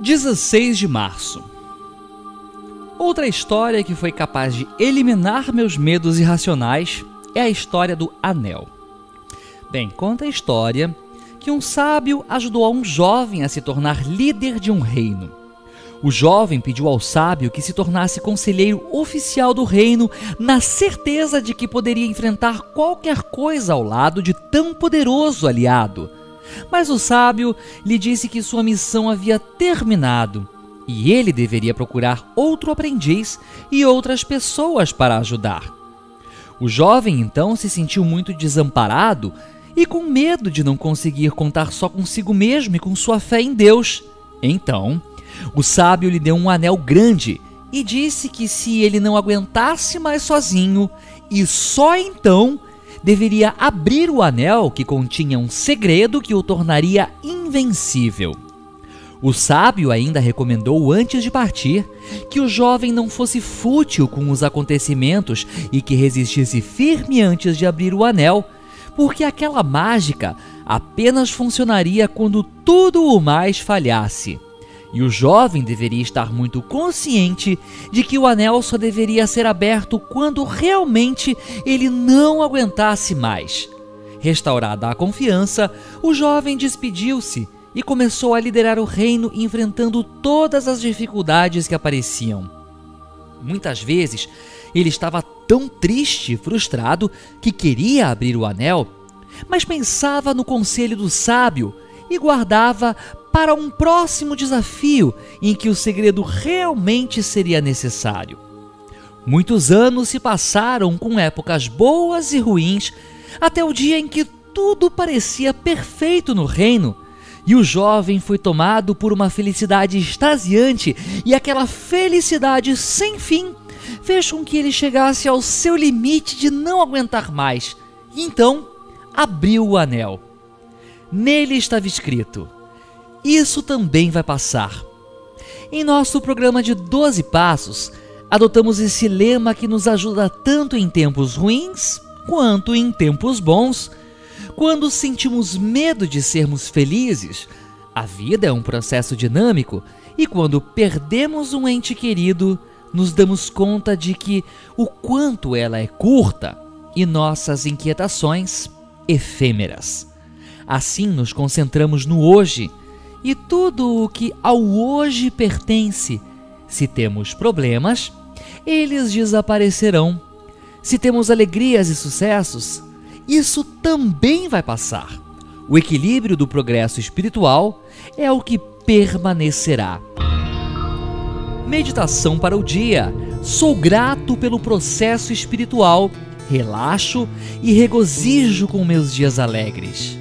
16 de março. Outra história que foi capaz de eliminar meus medos irracionais é a história do anel. Bem, conta a história que um sábio ajudou um jovem a se tornar líder de um reino. O jovem pediu ao sábio que se tornasse conselheiro oficial do reino, na certeza de que poderia enfrentar qualquer coisa ao lado de tão poderoso aliado. Mas o sábio lhe disse que sua missão havia terminado e ele deveria procurar outro aprendiz e outras pessoas para ajudar. O jovem então se sentiu muito desamparado e com medo de não conseguir contar só consigo mesmo e com sua fé em Deus. Então, o sábio lhe deu um anel grande e disse que se ele não aguentasse mais sozinho, e só então deveria abrir o anel que continha um segredo que o tornaria invencível. O sábio ainda recomendou antes de partir que o jovem não fosse fútil com os acontecimentos e que resistisse firme antes de abrir o anel, porque aquela mágica apenas funcionaria quando tudo o mais falhasse. E o jovem deveria estar muito consciente de que o anel só deveria ser aberto quando realmente ele não aguentasse mais. Restaurada a confiança, o jovem despediu-se e começou a liderar o reino enfrentando todas as dificuldades que apareciam. Muitas vezes ele estava tão triste e frustrado que queria abrir o anel, mas pensava no conselho do sábio e guardava para um próximo desafio em que o segredo realmente seria necessário. Muitos anos se passaram com épocas boas e ruins, até o dia em que tudo parecia perfeito no reino. E o jovem foi tomado por uma felicidade extasiante, e aquela felicidade sem fim fez com que ele chegasse ao seu limite de não aguentar mais. Então abriu o anel. Nele estava escrito: Isso também vai passar. Em nosso programa de 12 passos, adotamos esse lema que nos ajuda tanto em tempos ruins quanto em tempos bons. Quando sentimos medo de sermos felizes, a vida é um processo dinâmico e quando perdemos um ente querido, nos damos conta de que o quanto ela é curta e nossas inquietações efêmeras. Assim nos concentramos no hoje e tudo o que ao hoje pertence. Se temos problemas, eles desaparecerão. Se temos alegrias e sucessos, isso também vai passar. O equilíbrio do progresso espiritual é o que permanecerá. Meditação para o dia. Sou grato pelo processo espiritual, relaxo e regozijo com meus dias alegres.